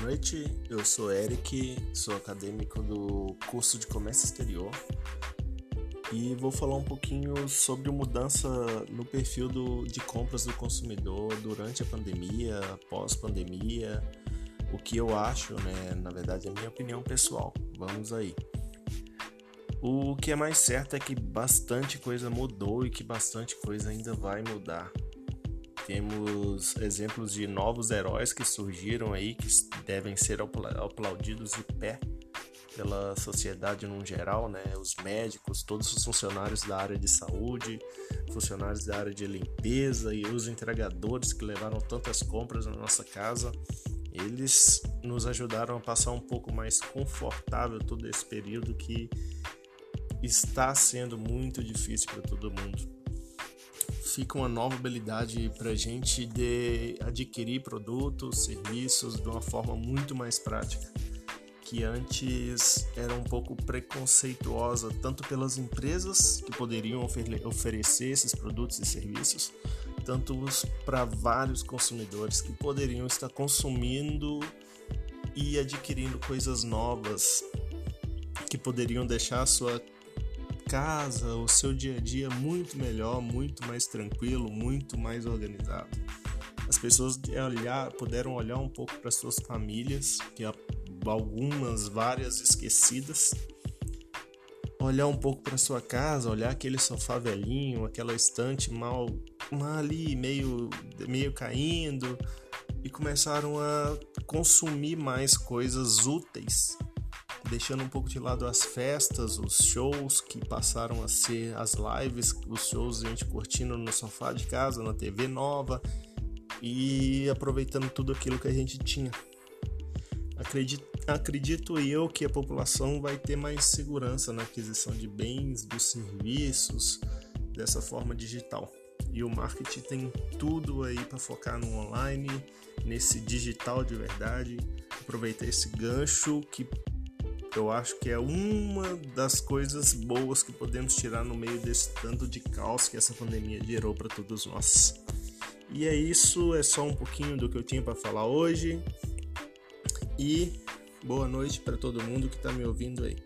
noite, eu sou Eric, sou acadêmico do curso de Comércio Exterior e vou falar um pouquinho sobre a mudança no perfil do, de compras do consumidor durante a pandemia, pós-pandemia, o que eu acho, né? Na verdade, é a minha opinião pessoal. Vamos aí. O que é mais certo é que bastante coisa mudou e que bastante coisa ainda vai mudar. Temos exemplos de novos heróis que surgiram aí, que devem ser aplaudidos de pé pela sociedade no geral, né? Os médicos, todos os funcionários da área de saúde, funcionários da área de limpeza e os entregadores que levaram tantas compras na nossa casa. Eles nos ajudaram a passar um pouco mais confortável todo esse período que está sendo muito difícil para todo mundo fica uma nova habilidade para a gente de adquirir produtos, serviços de uma forma muito mais prática, que antes era um pouco preconceituosa tanto pelas empresas que poderiam oferecer esses produtos e serviços, tanto para vários consumidores que poderiam estar consumindo e adquirindo coisas novas que poderiam deixar a sua casa, o seu dia a dia muito melhor, muito mais tranquilo, muito mais organizado. As pessoas olhar, puderam olhar um pouco para suas famílias, que algumas, várias esquecidas. Olhar um pouco para sua casa, olhar aquele sofá velhinho, aquela estante mal, mal ali, meio, meio caindo, e começaram a consumir mais coisas úteis deixando um pouco de lado as festas, os shows que passaram a ser as lives, os shows a gente curtindo no sofá de casa, na TV nova e aproveitando tudo aquilo que a gente tinha. Acredito, acredito eu que a população vai ter mais segurança na aquisição de bens, dos serviços dessa forma digital. E o marketing tem tudo aí para focar no online, nesse digital de verdade. Aproveitar esse gancho que eu acho que é uma das coisas boas que podemos tirar no meio desse tanto de caos que essa pandemia gerou para todos nós. E é isso, é só um pouquinho do que eu tinha para falar hoje. E boa noite para todo mundo que está me ouvindo aí.